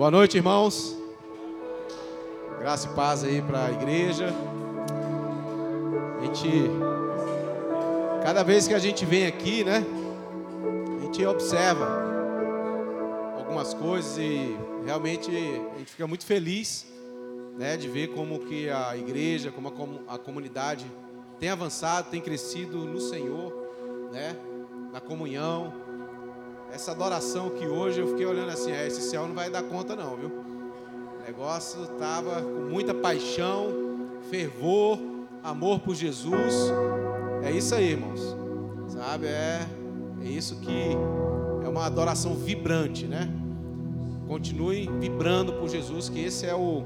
Boa noite, irmãos. Graça e paz aí para a igreja. A gente, cada vez que a gente vem aqui, né, a gente observa algumas coisas e realmente a gente fica muito feliz, né, de ver como que a igreja, como a, comunidade tem avançado, tem crescido no Senhor, né, na comunhão. Essa adoração que hoje eu fiquei olhando assim, é, esse céu não vai dar conta não, viu? O negócio estava com muita paixão, fervor, amor por Jesus. É isso aí, irmãos. Sabe? É, é isso que é uma adoração vibrante, né? Continue vibrando por Jesus, que esse é o,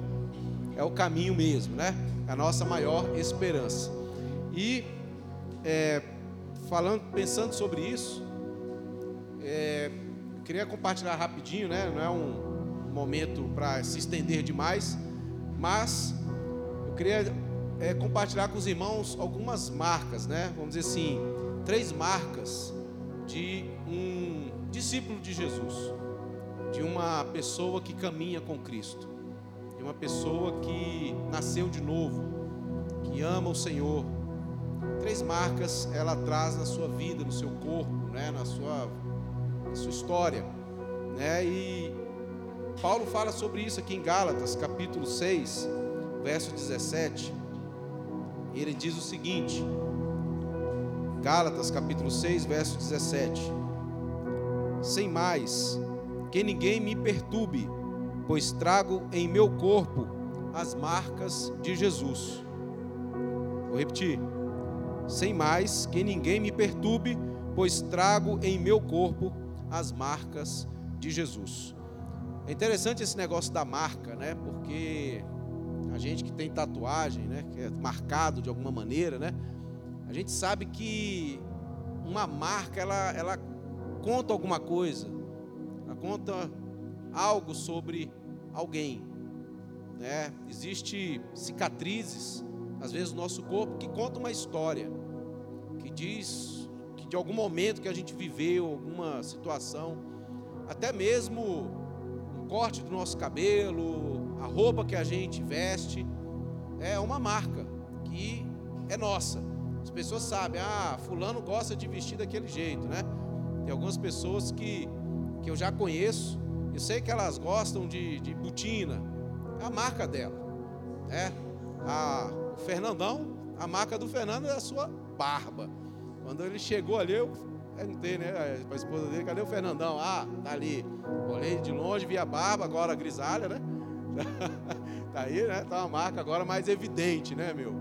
é o caminho mesmo, né? É a nossa maior esperança. E é, falando, pensando sobre isso, é, queria compartilhar rapidinho, né? Não é um momento para se estender demais, mas eu queria é, compartilhar com os irmãos algumas marcas, né? Vamos dizer assim, três marcas de um discípulo de Jesus, de uma pessoa que caminha com Cristo, de uma pessoa que nasceu de novo, que ama o Senhor. Três marcas ela traz na sua vida, no seu corpo, né? Na sua, na sua história, né? E Paulo fala sobre isso aqui em Gálatas, capítulo 6, verso 17. Ele diz o seguinte: Gálatas, capítulo 6, verso 17. Sem mais, que ninguém me perturbe, pois trago em meu corpo as marcas de Jesus. Vou repetir. Sem mais, que ninguém me perturbe, pois trago em meu corpo as marcas de Jesus. É interessante esse negócio da marca, né? Porque a gente que tem tatuagem, né? Que é marcado de alguma maneira, né? A gente sabe que uma marca, ela, ela conta alguma coisa. Ela conta algo sobre alguém. Né? Existe cicatrizes, às vezes no nosso corpo, que conta uma história. Que diz de algum momento que a gente viveu, alguma situação, até mesmo corte do nosso cabelo, a roupa que a gente veste, é uma marca que é nossa. As pessoas sabem, ah, fulano gosta de vestir daquele jeito, né? Tem algumas pessoas que, que eu já conheço, eu sei que elas gostam de, de botina, é a marca dela, né? A, o Fernandão, a marca do Fernando é a sua barba. Quando ele chegou ali, eu perguntei, né, para a esposa dele, cadê o Fernandão? Ah, tá ali. Olhei de longe, vi a barba, agora grisalha, né? tá aí, né? Tá uma marca agora mais evidente, né, meu?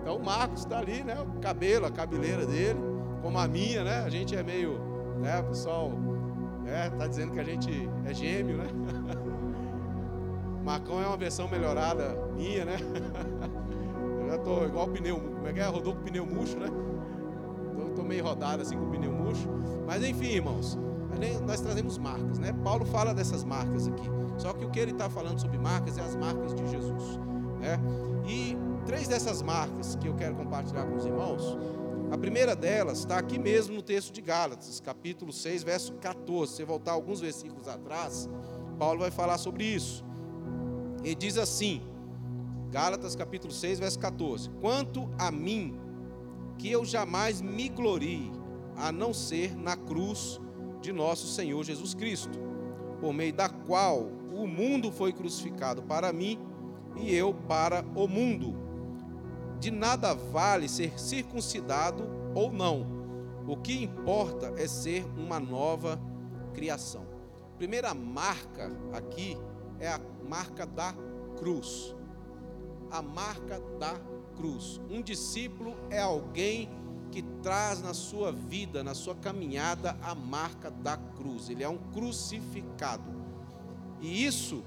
Então o Marcos está ali, né? O cabelo, a cabeleira dele, como a minha, né? A gente é meio, né? Pessoal, é, tá dizendo que a gente é gêmeo, né? Marcão é uma versão melhorada minha, né? Eu já tô igual pneu, como é que é? Rodou com pneu murcho, né? Tô meio rodado assim com o pneu murcho. Mas enfim, irmãos, nós trazemos marcas, né? Paulo fala dessas marcas aqui. Só que o que ele está falando sobre marcas é as marcas de Jesus, né? E três dessas marcas que eu quero compartilhar com os irmãos. A primeira delas está aqui mesmo no texto de Gálatas, capítulo 6, verso 14. Se você voltar alguns versículos atrás, Paulo vai falar sobre isso. Ele diz assim, Gálatas capítulo 6, verso 14: Quanto a mim, que eu jamais me glorie, a não ser na cruz de nosso Senhor Jesus Cristo, por meio da qual o mundo foi crucificado para mim e eu para o mundo. De nada vale ser circuncidado ou não. O que importa é ser uma nova criação. Primeira marca aqui é a marca da cruz. A marca da cruz. Um discípulo é alguém que traz na sua vida, na sua caminhada, a marca da cruz. Ele é um crucificado. E isso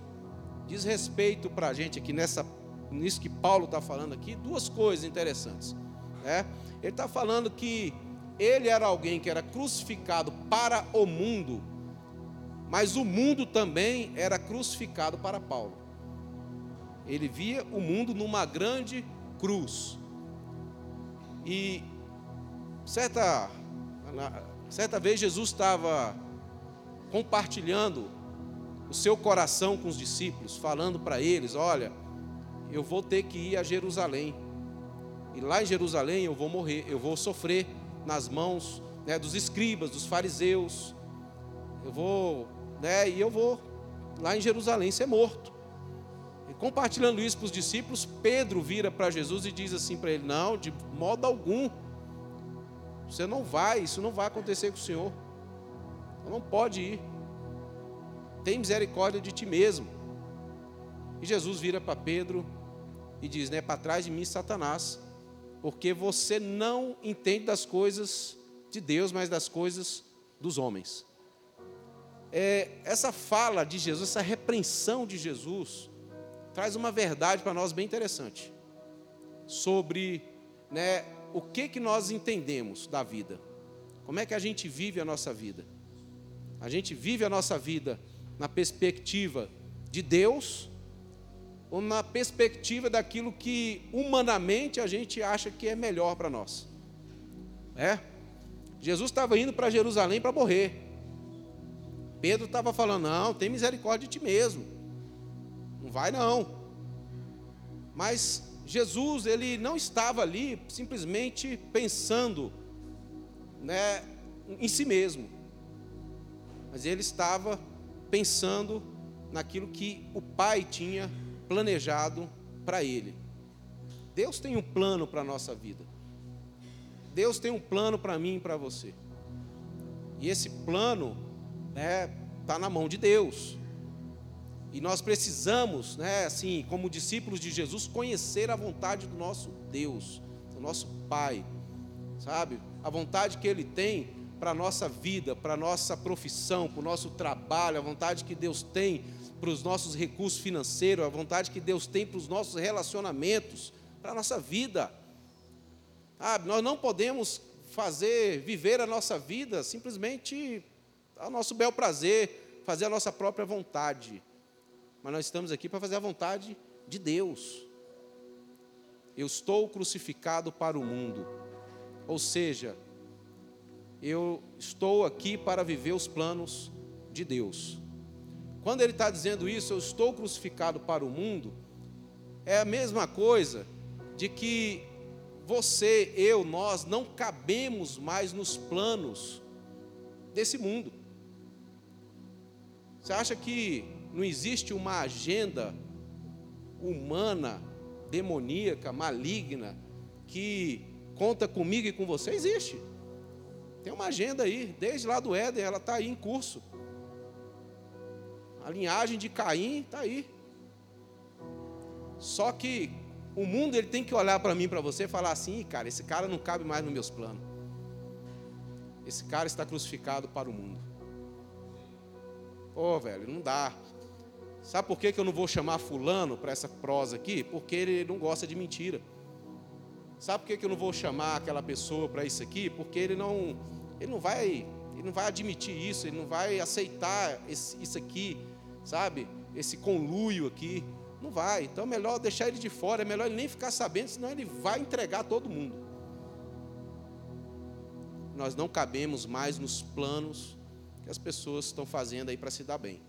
diz respeito para a gente aqui nessa, nisso que Paulo está falando aqui, duas coisas interessantes. Né? Ele está falando que ele era alguém que era crucificado para o mundo, mas o mundo também era crucificado para Paulo. Ele via o mundo numa grande cruz. E Certa, certa vez Jesus estava compartilhando o seu coração com os discípulos, falando para eles: olha, eu vou ter que ir a Jerusalém. E lá em Jerusalém eu vou morrer, eu vou sofrer nas mãos né, dos escribas, dos fariseus. Eu vou, né, e eu vou lá em Jerusalém ser morto. Compartilhando isso para os discípulos, Pedro vira para Jesus e diz assim para ele: Não, de modo algum, você não vai, isso não vai acontecer com o Senhor. Não pode ir. Tem misericórdia de ti mesmo. E Jesus vira para Pedro e diz: né, Para trás de mim, Satanás, porque você não entende das coisas de Deus, mas das coisas dos homens. É, essa fala de Jesus, essa repreensão de Jesus, traz uma verdade para nós bem interessante sobre né, o que, que nós entendemos da vida, como é que a gente vive a nossa vida. A gente vive a nossa vida na perspectiva de Deus ou na perspectiva daquilo que humanamente a gente acha que é melhor para nós. É? Jesus estava indo para Jerusalém para morrer. Pedro estava falando: não, tem misericórdia de ti mesmo. Não vai não. Mas Jesus, ele não estava ali simplesmente pensando né, em si mesmo. Mas ele estava pensando naquilo que o Pai tinha planejado para ele. Deus tem um plano para a nossa vida. Deus tem um plano para mim e para você. E esse plano está né, tá na mão de Deus. E nós precisamos, né, assim, como discípulos de Jesus, conhecer a vontade do nosso Deus, do nosso Pai, sabe? A vontade que Ele tem para a nossa vida, para a nossa profissão, para o nosso trabalho, a vontade que Deus tem para os nossos recursos financeiros, a vontade que Deus tem para os nossos relacionamentos, para a nossa vida. Ah, nós não podemos fazer, viver a nossa vida simplesmente ao nosso bel prazer, fazer a nossa própria vontade. Mas nós estamos aqui para fazer a vontade de Deus. Eu estou crucificado para o mundo. Ou seja, eu estou aqui para viver os planos de Deus. Quando ele está dizendo isso, eu estou crucificado para o mundo, é a mesma coisa de que você, eu, nós não cabemos mais nos planos desse mundo. Você acha que não existe uma agenda humana, demoníaca, maligna, que conta comigo e com você? Existe. Tem uma agenda aí, desde lá do Éden, ela está aí em curso. A linhagem de Caim está aí. Só que o mundo ele tem que olhar para mim, para você, e falar assim, cara, esse cara não cabe mais nos meus planos. Esse cara está crucificado para o mundo. Pô, velho, não dá. Sabe por que, eu não vou chamar fulano para essa prosa aqui? Porque ele não gosta de mentira. Sabe por que, que eu não vou chamar aquela pessoa para isso aqui? Porque ele não, ele não vai, ele não vai admitir isso, ele não vai aceitar esse, isso aqui sabe? Esse conluio aqui. Não vai. Então é melhor deixar ele de fora, é melhor ele nem ficar sabendo, senão ele vai entregar todo mundo. Nós não cabemos mais nos planos que as pessoas estão fazendo aí para se dar bem.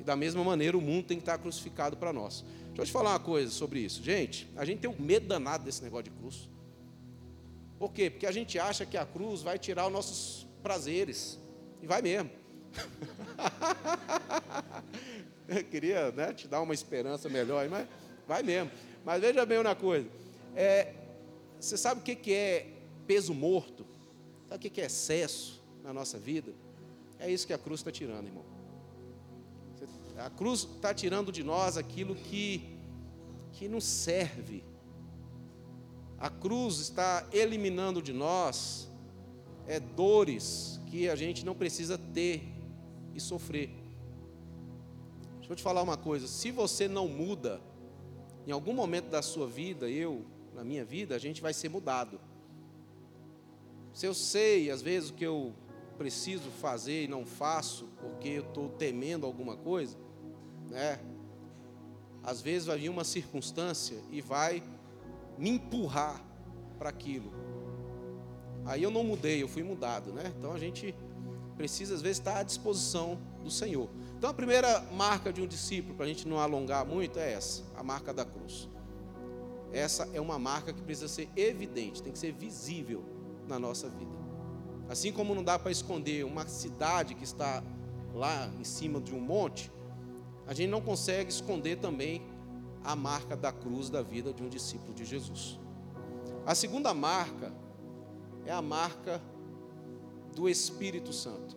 E da mesma maneira o mundo tem que estar crucificado para nós. Deixa eu te falar uma coisa sobre isso. Gente, a gente tem um medo danado desse negócio de cruz. Por quê? Porque a gente acha que a cruz vai tirar os nossos prazeres. E vai mesmo. Eu queria né, te dar uma esperança melhor, mas vai mesmo. Mas veja bem uma coisa. É, você sabe o que é peso morto? Sabe o que é excesso na nossa vida? É isso que a cruz está tirando, irmão. A cruz está tirando de nós aquilo que, que não serve. A cruz está eliminando de nós é, dores que a gente não precisa ter e sofrer. Deixa eu te falar uma coisa: se você não muda, em algum momento da sua vida, eu, na minha vida, a gente vai ser mudado. Se eu sei, às vezes, o que eu preciso fazer e não faço, porque eu estou temendo alguma coisa, né? Às vezes vai vir uma circunstância e vai me empurrar para aquilo. Aí eu não mudei, eu fui mudado, né? Então a gente precisa às vezes estar à disposição do Senhor. Então a primeira marca de um discípulo, para a gente não alongar muito, é essa, a marca da cruz. Essa é uma marca que precisa ser evidente, tem que ser visível na nossa vida. Assim como não dá para esconder uma cidade que está lá em cima de um monte, a gente não consegue esconder também a marca da cruz da vida de um discípulo de Jesus. A segunda marca é a marca do Espírito Santo.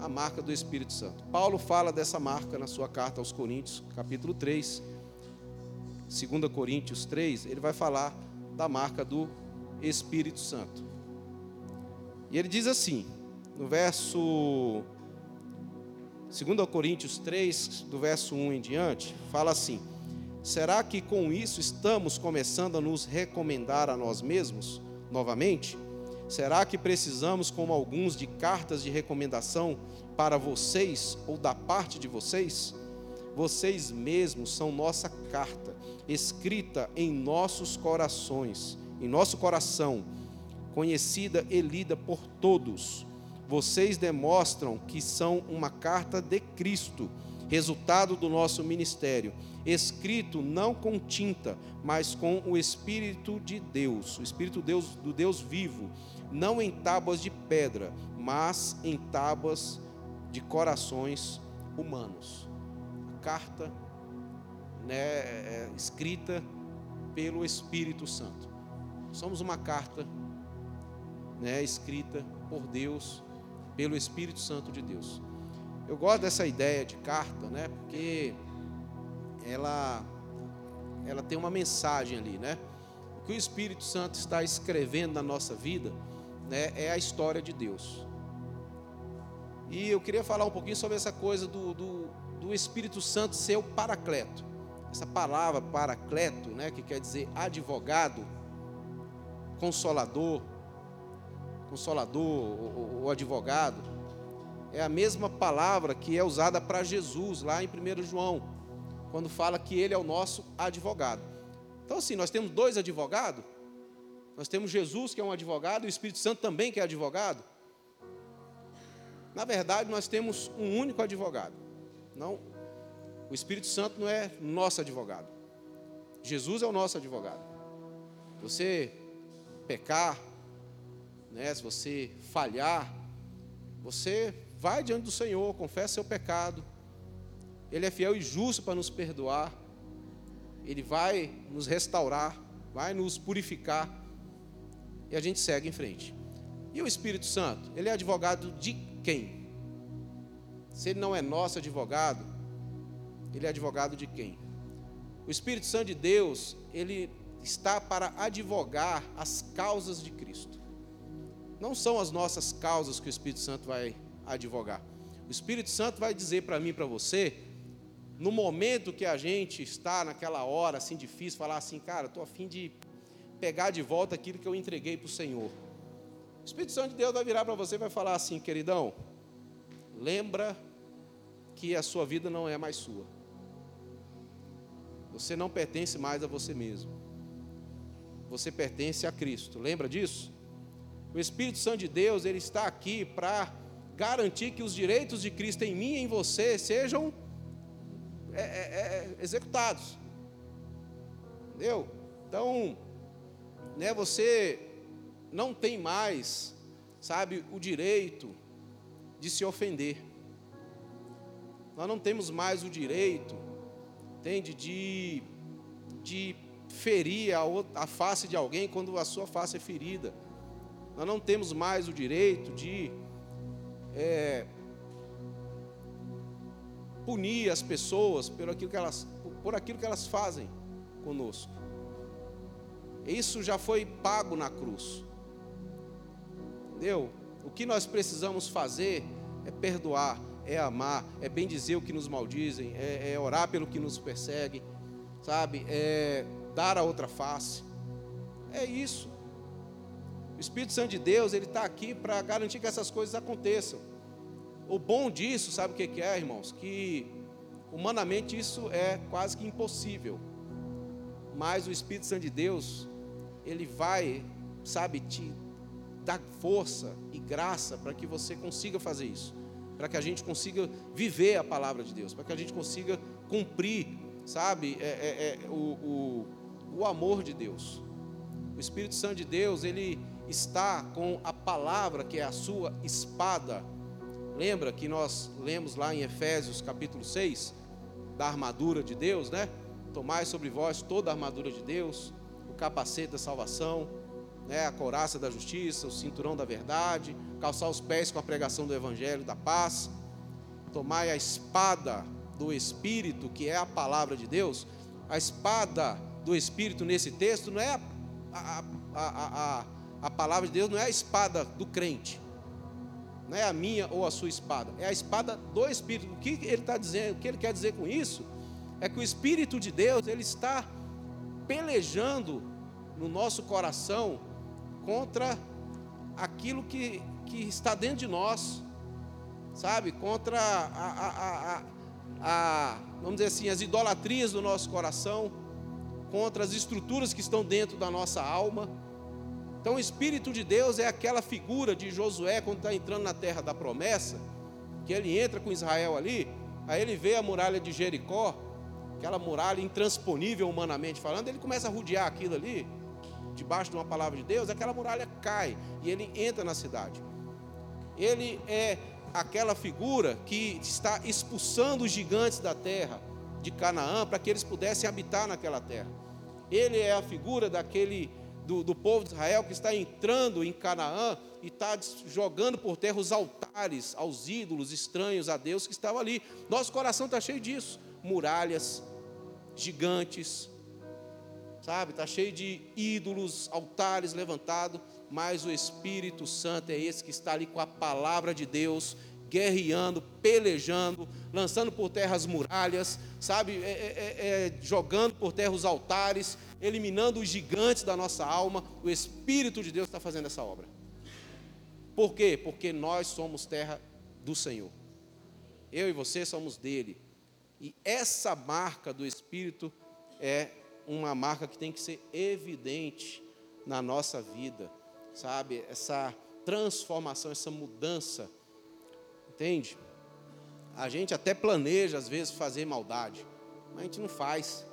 A marca do Espírito Santo. Paulo fala dessa marca na sua carta aos Coríntios, capítulo 3. 2 Coríntios 3, ele vai falar da marca do Espírito Santo. E ele diz assim, no verso 2 Coríntios 3, do verso 1 em diante, fala assim: Será que com isso estamos começando a nos recomendar a nós mesmos novamente? Será que precisamos, como alguns, de cartas de recomendação para vocês ou da parte de vocês? Vocês mesmos são nossa carta, escrita em nossos corações, em nosso coração, conhecida e lida por todos. Vocês demonstram que são uma carta de Cristo, resultado do nosso ministério escrito não com tinta, mas com o Espírito de Deus, o Espírito Deus, do Deus vivo, não em tábuas de pedra, mas em tábuas de corações humanos. Carta né, é, escrita pelo Espírito Santo. Somos uma carta né, escrita por Deus, pelo Espírito Santo de Deus. Eu gosto dessa ideia de carta, né, porque ela, ela tem uma mensagem ali, né? O que o Espírito Santo está escrevendo na nossa vida, né, é a história de Deus. E eu queria falar um pouquinho sobre essa coisa do, do, do Espírito Santo ser o paracleto. Essa palavra paracleto, né, que quer dizer advogado, consolador, consolador ou, ou advogado, é a mesma palavra que é usada para Jesus lá em 1 João quando fala que ele é o nosso advogado. Então, assim, nós temos dois advogados. Nós temos Jesus, que é um advogado, e o Espírito Santo também, que é advogado. Na verdade, nós temos um único advogado. Não, o Espírito Santo não é nosso advogado. Jesus é o nosso advogado. Você pecar, né, se você falhar, você vai diante do Senhor, confessa seu pecado, ele é fiel e justo para nos perdoar. Ele vai nos restaurar, vai nos purificar. E a gente segue em frente. E o Espírito Santo? Ele é advogado de quem? Se ele não é nosso advogado, ele é advogado de quem? O Espírito Santo de Deus, ele está para advogar as causas de Cristo. Não são as nossas causas que o Espírito Santo vai advogar. O Espírito Santo vai dizer para mim para você no momento que a gente está naquela hora assim difícil, falar assim, cara, estou a fim de pegar de volta aquilo que eu entreguei para o Senhor. O Espírito Santo de Deus vai virar para você e vai falar assim, queridão, lembra que a sua vida não é mais sua. Você não pertence mais a você mesmo. Você pertence a Cristo. Lembra disso? O Espírito Santo de Deus, ele está aqui para garantir que os direitos de Cristo em mim e em você sejam é, é, é, executados. Entendeu? Então, né, você não tem mais, sabe, o direito de se ofender. Nós não temos mais o direito, entende, de, de ferir a, a face de alguém quando a sua face é ferida. Nós não temos mais o direito de é, punir as pessoas por aquilo que elas, por aquilo que elas fazem conosco. Isso já foi pago na cruz. Entendeu? O que nós precisamos fazer é perdoar, é amar, é bem dizer o que nos maldizem, é, é orar pelo que nos persegue, sabe? É dar a outra face. É isso. O Espírito Santo de Deus, ele está aqui para garantir que essas coisas aconteçam. O bom disso, sabe o que é, irmãos? Que humanamente isso é quase que impossível. Mas o Espírito Santo de Deus, ele vai, sabe, te dar força e graça para que você consiga fazer isso. para que a gente consiga viver a palavra de Deus, para que a gente consiga cumprir, sabe, é, é, é, o, o, o amor de Deus. O Espírito Santo de Deus, ele está com a palavra que é a sua espada. Lembra que nós lemos lá em Efésios capítulo 6 da armadura de Deus, né? Tomai sobre vós toda a armadura de Deus, o capacete da salvação, né, a couraça da justiça, o cinturão da verdade, calçar os pés com a pregação do evangelho da paz, tomai a espada do Espírito, que é a palavra de Deus. A espada do Espírito nesse texto não é a, a, a, a, a palavra de Deus, não é a espada do crente, não é a minha ou a sua espada, é a espada do Espírito. O que ele está dizendo, o que ele quer dizer com isso, é que o Espírito de Deus, ele está pelejando no nosso coração contra aquilo que, que está dentro de nós, sabe? Contra a, a, a, a, vamos dizer assim, as idolatrias do nosso coração, contra as estruturas que estão dentro da nossa alma. Então, o Espírito de Deus é aquela figura de Josué quando está entrando na terra da promessa, que ele entra com Israel ali, aí ele vê a muralha de Jericó, aquela muralha intransponível humanamente falando, ele começa a rodear aquilo ali debaixo de uma palavra de Deus, aquela muralha cai e ele entra na cidade. Ele é aquela figura que está expulsando os gigantes da terra de Canaã para que eles pudessem habitar naquela terra. Ele é a figura daquele do, do, povo de Israel que está entrando em Canaã e está jogando por terra os altares aos ídolos estranhos a Deus que estavam ali. Nosso coração está cheio disso: muralhas, gigantes, sabe? Está cheio de ídolos, altares levantados, mas o Espírito Santo é esse que está ali com a palavra de Deus, guerreando, pelejando, lançando por terra as muralhas, sabe? É, é, é, é, jogando por terra os altares, eliminando os gigantes da nossa alma. O Espírito de Deus está fazendo essa obra. Por quê? Porque nós somos terra do Senhor. Eu e você somos dele. E essa marca do Espírito é uma marca que tem que ser evidente na nossa vida, sabe? Essa transformação, essa mudança, entende? A gente até planeja às vezes fazer maldade, mas a gente não faz.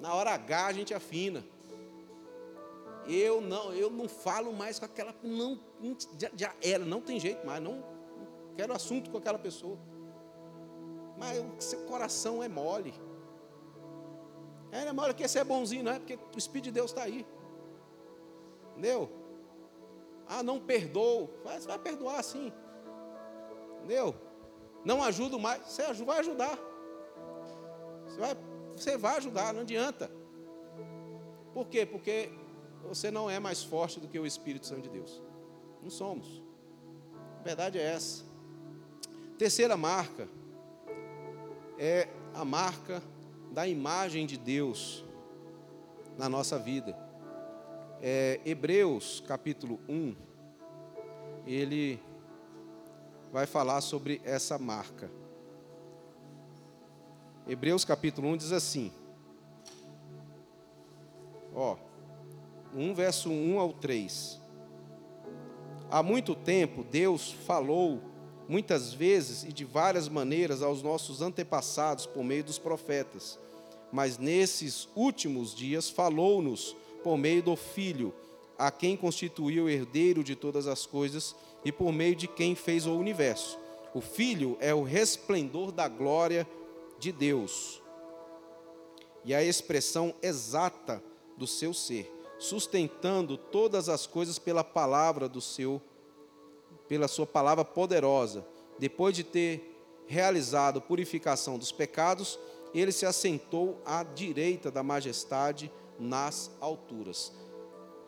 Na hora H a gente afina. Eu não, eu não falo mais com aquela, não, já, já era, não tem jeito mais, não, não quero assunto com aquela pessoa. Mas o seu coração é mole. É, na hora que esse é bonzinho, não é? Porque o Espírito de Deus está aí. Entendeu? Ah, não perdoo. Você vai perdoar sim. Entendeu? Não ajudo mais. Você vai ajudar. Você vai, você vai ajudar, não adianta. Por quê? Porque você não é mais forte do que o Espírito Santo de Deus. Não somos. A verdade é essa. Terceira marca é a marca da imagem de Deus na nossa vida. É, Hebreus capítulo 1, ele vai falar sobre essa marca. Hebreus capítulo 1 diz assim: Ó, 1 verso 1 ao 3. Há muito tempo Deus falou muitas vezes e de várias maneiras aos nossos antepassados por meio dos profetas. Mas nesses últimos dias falou-nos por meio do Filho, a quem constituiu o herdeiro de todas as coisas e por meio de quem fez o universo. O Filho é o resplendor da glória de Deus e a expressão exata do seu ser, sustentando todas as coisas pela palavra do seu pela sua palavra poderosa. Depois de ter realizado purificação dos pecados, ele se assentou à direita da majestade nas alturas.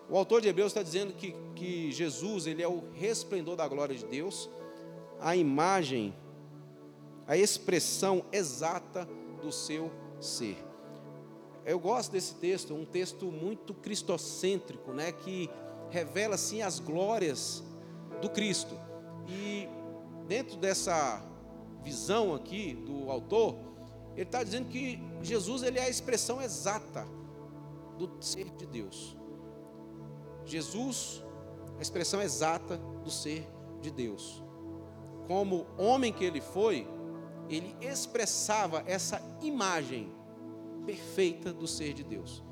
O autor de Hebreus está dizendo que, que Jesus ele é o resplendor da glória de Deus, a imagem, a expressão exata do seu ser. Eu gosto desse texto, um texto muito cristocêntrico, né, que revela assim as glórias do Cristo. E dentro dessa visão aqui do autor, ele está dizendo que Jesus ele é a expressão exata do ser de Deus. Jesus, a expressão exata do ser de Deus. como homem que ele foi, ele expressava essa imagem perfeita do ser de Deus.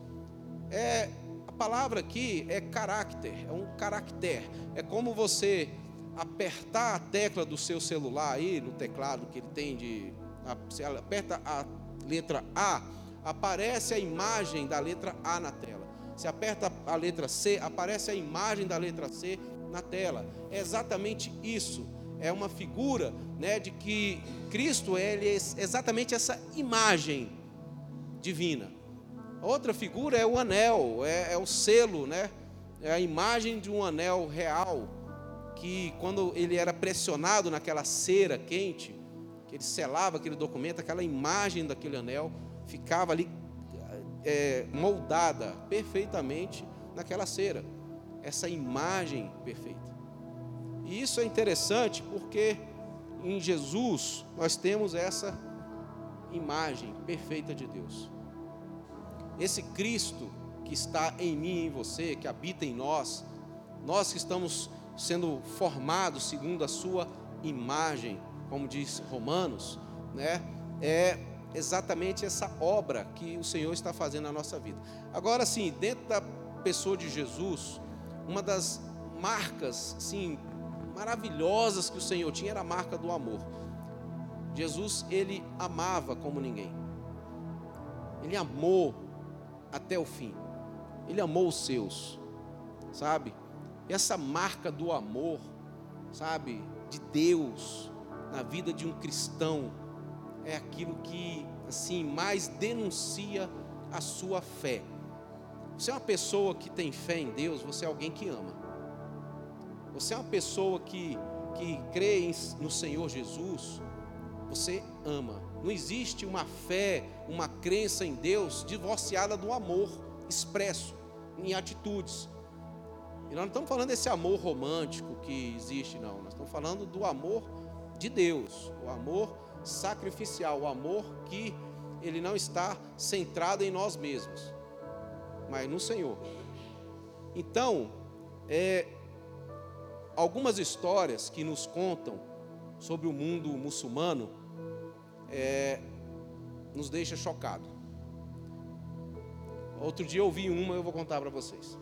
É a palavra aqui é caráter, é um caractere. É como você apertar a tecla do seu celular aí no teclado que ele tem de você aperta a letra A, aparece a imagem da letra A na tela. Se aperta a letra C, aparece a imagem da letra C na tela. É exatamente isso. É uma figura, né, de que Cristo ele é exatamente essa imagem divina. Outra figura é o anel, é, é o selo, né? É a imagem de um anel real que quando ele era pressionado naquela cera quente, que ele selava aquele documento, aquela imagem daquele anel ficava ali é, moldada perfeitamente naquela cera, essa imagem perfeita. E isso é interessante porque em Jesus nós temos essa imagem perfeita de Deus. Esse Cristo que está em mim e em você, que habita em nós, nós que estamos sendo formados segundo a sua imagem, como diz Romanos, né? É exatamente essa obra que o Senhor está fazendo na nossa vida. Agora sim, dentro da pessoa de Jesus, uma das marcas, sim, maravilhosas que o Senhor tinha era a marca do amor. Jesus, ele amava como ninguém. Ele amou até o fim. Ele amou os seus, sabe? Essa marca do amor, sabe, de Deus na vida de um cristão é aquilo que assim mais denuncia a sua fé. Você é uma pessoa que tem fé em Deus, você é alguém que ama. Você é uma pessoa que, que crê no Senhor Jesus, você ama. Não existe uma fé, uma crença em Deus divorciada do amor expresso em atitudes. E nós não estamos falando desse amor romântico que existe, não. Nós estamos falando do amor de Deus, o amor sacrificial, o amor que ele não está centrado em nós mesmos, mas no Senhor. Então, é, algumas histórias que nos contam sobre o mundo muçulmano é, nos deixa chocado. Outro dia eu ouvi uma, eu vou contar para vocês.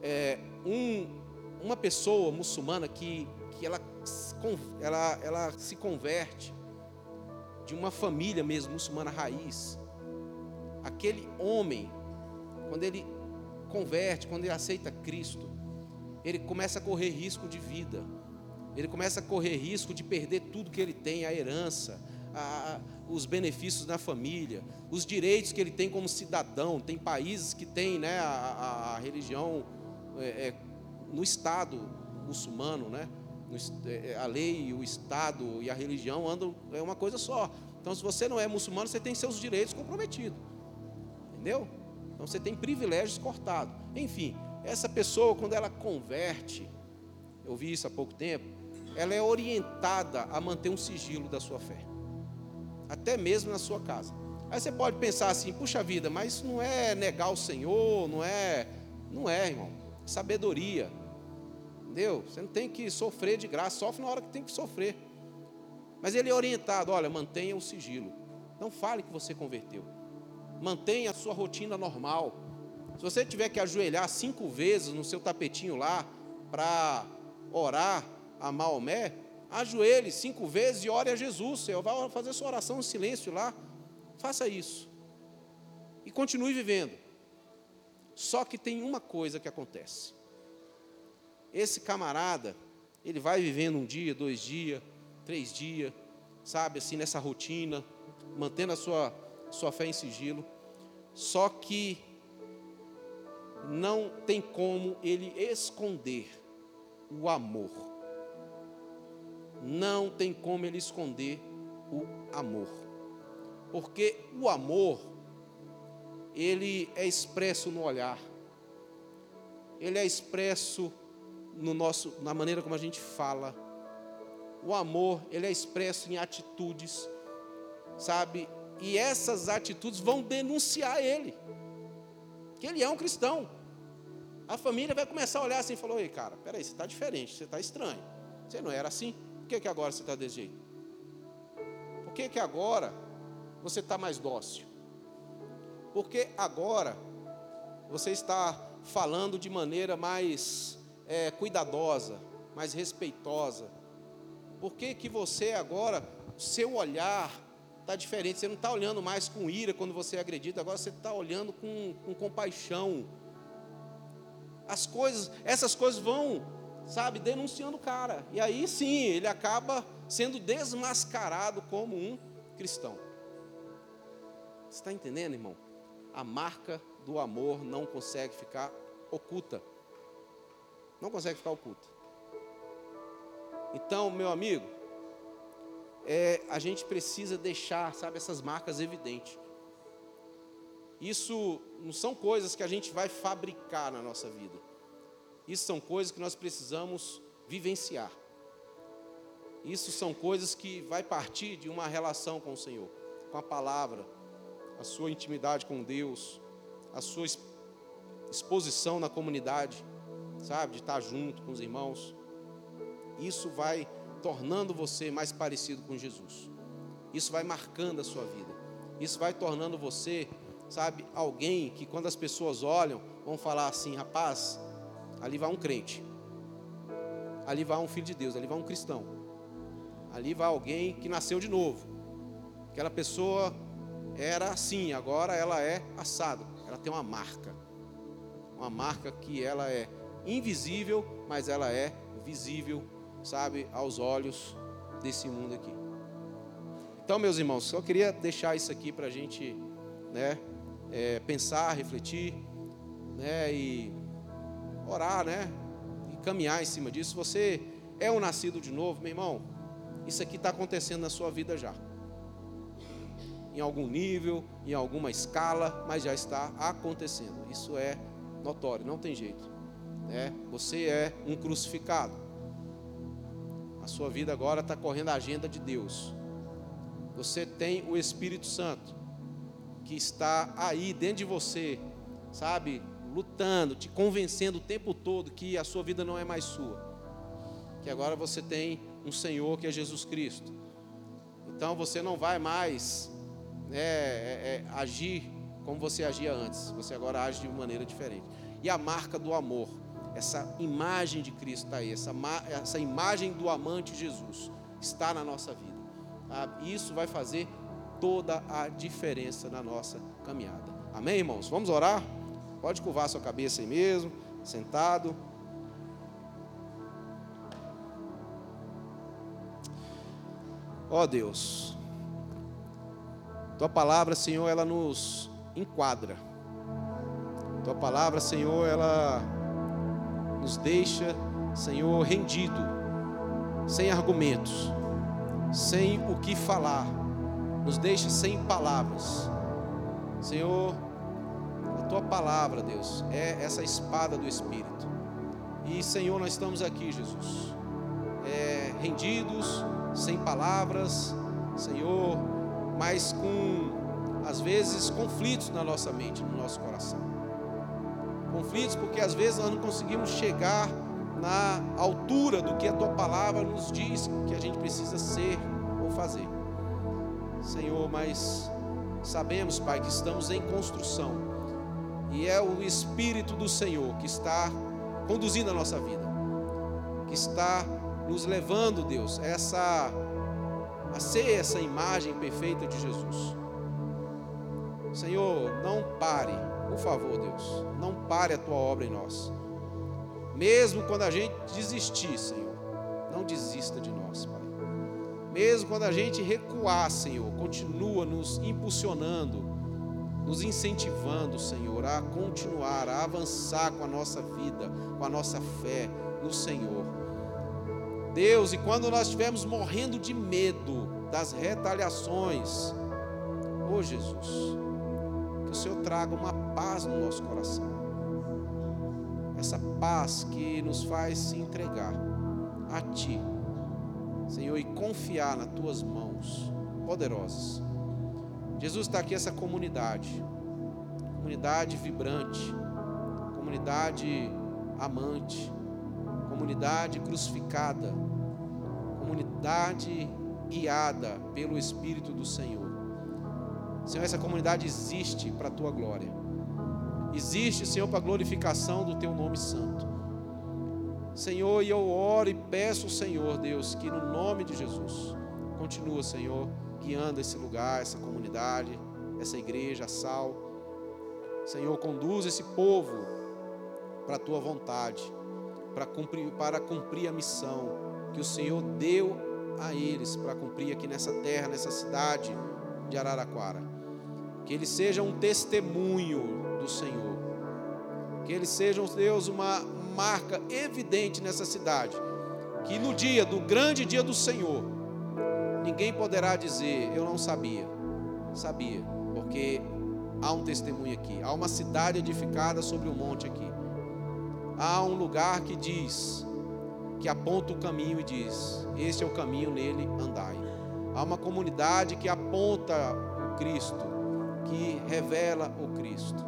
É, um, uma pessoa muçulmana que, que ela, ela, ela se converte de uma família mesmo muçulmana raiz. Aquele homem, quando ele converte, quando ele aceita Cristo, ele começa a correr risco de vida. Ele começa a correr risco de perder tudo que ele tem, a herança, a, os benefícios na família, os direitos que ele tem como cidadão. Tem países que têm né, a, a, a religião é, é, no Estado muçulmano, né? É, é, a lei, o Estado e a religião andam é uma coisa só. Então, se você não é muçulmano, você tem seus direitos comprometidos, entendeu? Então, você tem privilégios cortados. Enfim, essa pessoa, quando ela converte, eu vi isso há pouco tempo, ela é orientada a manter um sigilo da sua fé até mesmo na sua casa. Aí você pode pensar assim, puxa vida, mas isso não é negar o Senhor, não é, não é, irmão. Sabedoria. Entendeu? Você não tem que sofrer de graça, sofre na hora que tem que sofrer. Mas ele é orientado, olha, mantenha o sigilo. Não fale que você converteu. Mantenha a sua rotina normal. Se você tiver que ajoelhar cinco vezes no seu tapetinho lá para orar a Maomé, ajoelhe cinco vezes e ore a Jesus. Você vai fazer sua oração em silêncio lá. Faça isso. E continue vivendo. Só que tem uma coisa que acontece. Esse camarada, ele vai vivendo um dia, dois dias, três dias, sabe, assim, nessa rotina, mantendo a sua, sua fé em sigilo. Só que não tem como ele esconder o amor não tem como ele esconder o amor. Porque o amor, ele é expresso no olhar, ele é expresso no nosso, na maneira como a gente fala. O amor, ele é expresso em atitudes, sabe? E essas atitudes vão denunciar ele, que ele é um cristão. A família vai começar a olhar assim e falar: Ei, cara, peraí, você está diferente, você está estranho. Você não era assim. que, que agora você está desse jeito? Por que, que agora você está mais dócil? Porque agora você está falando de maneira mais é, cuidadosa, mais respeitosa? Por que, que você agora, seu olhar está diferente? Você não está olhando mais com ira quando você é agredido, agora você está olhando com, com compaixão. As coisas, essas coisas vão, sabe, denunciando o cara. E aí sim, ele acaba sendo desmascarado como um cristão. Você está entendendo, irmão? A marca do amor não consegue ficar oculta. Não consegue ficar oculta. Então, meu amigo, é, a gente precisa deixar, sabe, essas marcas evidentes. Isso não são coisas que a gente vai fabricar na nossa vida. Isso são coisas que nós precisamos vivenciar. Isso são coisas que vai partir de uma relação com o Senhor, com a palavra, a sua intimidade com Deus, a sua exposição na comunidade, sabe, de estar junto com os irmãos. Isso vai tornando você mais parecido com Jesus. Isso vai marcando a sua vida. Isso vai tornando você, sabe, alguém que quando as pessoas olham, vão falar assim: rapaz, ali vai um crente, ali vai um filho de Deus, ali vai um cristão, ali vai alguém que nasceu de novo. Aquela pessoa era assim, agora ela é assado, ela tem uma marca, uma marca que ela é invisível, mas ela é visível sabe, aos olhos desse mundo aqui. Então, meus irmãos, só queria deixar isso aqui para a gente, né, é, pensar, refletir, né, e orar, né, e caminhar em cima disso. Você é um nascido de novo, meu irmão, isso aqui está acontecendo na sua vida já. Em algum nível, em alguma escala, mas já está acontecendo. Isso é notório, não tem jeito. Né? Você é um crucificado. Sua vida agora está correndo a agenda de Deus. Você tem o Espírito Santo que está aí dentro de você, sabe, lutando, te convencendo o tempo todo que a sua vida não é mais sua. Que agora você tem um Senhor que é Jesus Cristo. Então você não vai mais né, é, é, agir como você agia antes. Você agora age de maneira diferente. E a marca do amor essa imagem de Cristo está aí, essa, essa imagem do amante Jesus está na nossa vida. Sabe? Isso vai fazer toda a diferença na nossa caminhada. Amém, irmãos? Vamos orar? Pode curvar sua cabeça aí mesmo, sentado. Ó oh, Deus, tua palavra, Senhor, ela nos enquadra. Tua palavra, Senhor, ela nos deixa, Senhor, rendido, sem argumentos, sem o que falar, nos deixa sem palavras. Senhor, a tua palavra, Deus, é essa espada do Espírito. E, Senhor, nós estamos aqui, Jesus, é, rendidos, sem palavras, Senhor, mas com, às vezes, conflitos na nossa mente, no nosso coração conflitos, porque às vezes nós não conseguimos chegar na altura do que a tua palavra nos diz que a gente precisa ser ou fazer. Senhor, mas sabemos, Pai, que estamos em construção e é o Espírito do Senhor que está conduzindo a nossa vida, que está nos levando, Deus, essa a ser essa imagem perfeita de Jesus. Senhor, não pare por favor, Deus, não pare a tua obra em nós. Mesmo quando a gente desistir, Senhor, não desista de nós, Pai. Mesmo quando a gente recuar, Senhor, continua nos impulsionando, nos incentivando, Senhor, a continuar, a avançar com a nossa vida, com a nossa fé no Senhor. Deus, e quando nós estivermos morrendo de medo das retaliações, oh Jesus, que o Senhor traga uma paz no nosso coração. Essa paz que nos faz se entregar a Ti, Senhor, e confiar nas Tuas mãos poderosas. Jesus está aqui, essa comunidade, comunidade vibrante, comunidade amante, comunidade crucificada, comunidade guiada pelo Espírito do Senhor. Senhor, essa comunidade existe para a tua glória. Existe, Senhor, para a glorificação do teu nome santo. Senhor, e eu oro e peço ao Senhor, Deus, que no nome de Jesus, continua, Senhor, guiando esse lugar, essa comunidade, essa igreja, sal. Senhor, conduz esse povo para a tua vontade, para cumprir, para cumprir a missão que o Senhor deu a eles para cumprir aqui nessa terra, nessa cidade de Araraquara. Que eles sejam um testemunho do Senhor. Que eles sejam, Deus, uma marca evidente nessa cidade. Que no dia do grande dia do Senhor, ninguém poderá dizer, eu não sabia. Sabia, porque há um testemunho aqui. Há uma cidade edificada sobre o um monte aqui. Há um lugar que diz, que aponta o caminho e diz: Este é o caminho, nele andai. Há uma comunidade que aponta o Cristo, que revela o Cristo.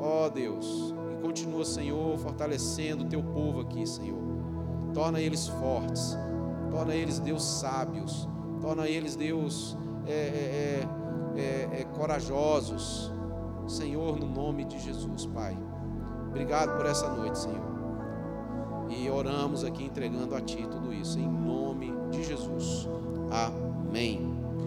Ó oh, Deus, e continua, Senhor, fortalecendo o teu povo aqui, Senhor. Torna eles fortes, torna eles, Deus, sábios, torna eles, Deus, é, é, é, é corajosos. Senhor, no nome de Jesus, Pai. Obrigado por essa noite, Senhor. E oramos aqui entregando a Ti tudo isso, em nome de Jesus. Amém.